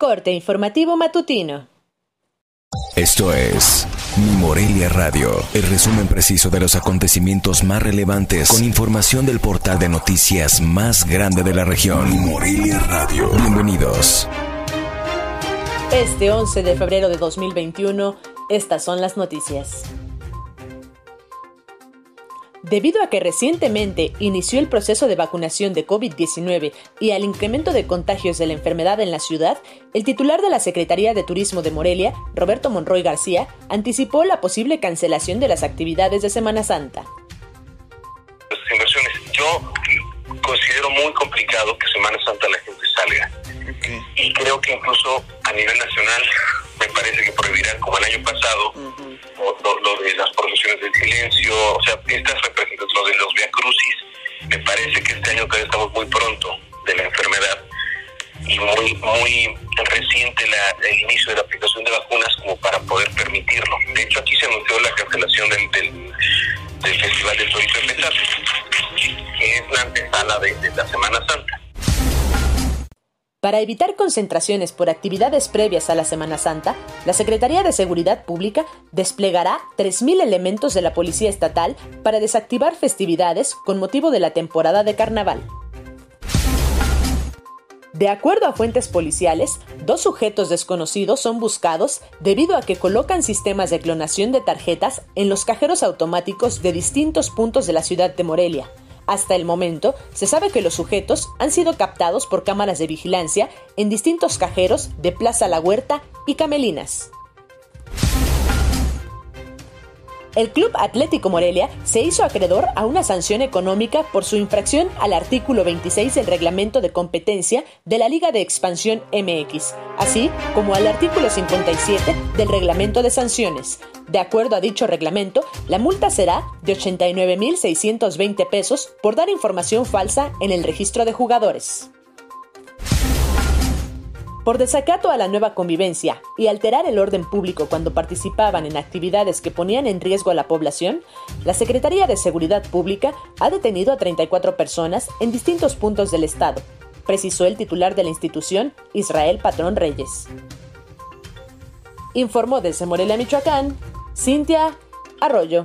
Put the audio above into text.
Corte informativo matutino. Esto es Mi Morelia Radio, el resumen preciso de los acontecimientos más relevantes con información del portal de noticias más grande de la región. Mi Morelia Radio. Bienvenidos. Este 11 de febrero de 2021, estas son las noticias. Debido a que recientemente inició el proceso de vacunación de COVID-19 y al incremento de contagios de la enfermedad en la ciudad, el titular de la Secretaría de Turismo de Morelia, Roberto Monroy García, anticipó la posible cancelación de las actividades de Semana Santa. Las inversiones, yo considero muy complicado que Semana Santa la gente salga. Y creo que incluso a nivel nacional me parece que prohibirán, como el año pasado, lo, de las procesiones del silencio, o sea, estas representantes, lo de los Via Crucis, me parece que este año todavía estamos muy pronto de la enfermedad y muy muy reciente la, el inicio de la aplicación de vacunas como para poder permitirlo. De hecho, aquí se anunció la cancelación del, del, Festival del Torito de que es la antesala de la Semana Santa. Para evitar concentraciones por actividades previas a la Semana Santa, la Secretaría de Seguridad Pública desplegará 3.000 elementos de la Policía Estatal para desactivar festividades con motivo de la temporada de carnaval. De acuerdo a fuentes policiales, dos sujetos desconocidos son buscados debido a que colocan sistemas de clonación de tarjetas en los cajeros automáticos de distintos puntos de la ciudad de Morelia, hasta el momento, se sabe que los sujetos han sido captados por cámaras de vigilancia en distintos cajeros de Plaza La Huerta y Camelinas. El Club Atlético Morelia se hizo acreedor a una sanción económica por su infracción al artículo 26 del reglamento de competencia de la Liga de Expansión MX, así como al artículo 57 del reglamento de sanciones. De acuerdo a dicho reglamento, la multa será de 89.620 pesos por dar información falsa en el registro de jugadores. Por desacato a la nueva convivencia y alterar el orden público cuando participaban en actividades que ponían en riesgo a la población, la Secretaría de Seguridad Pública ha detenido a 34 personas en distintos puntos del Estado, precisó el titular de la institución, Israel Patrón Reyes. Informó desde Morelia, Michoacán, Cintia Arroyo.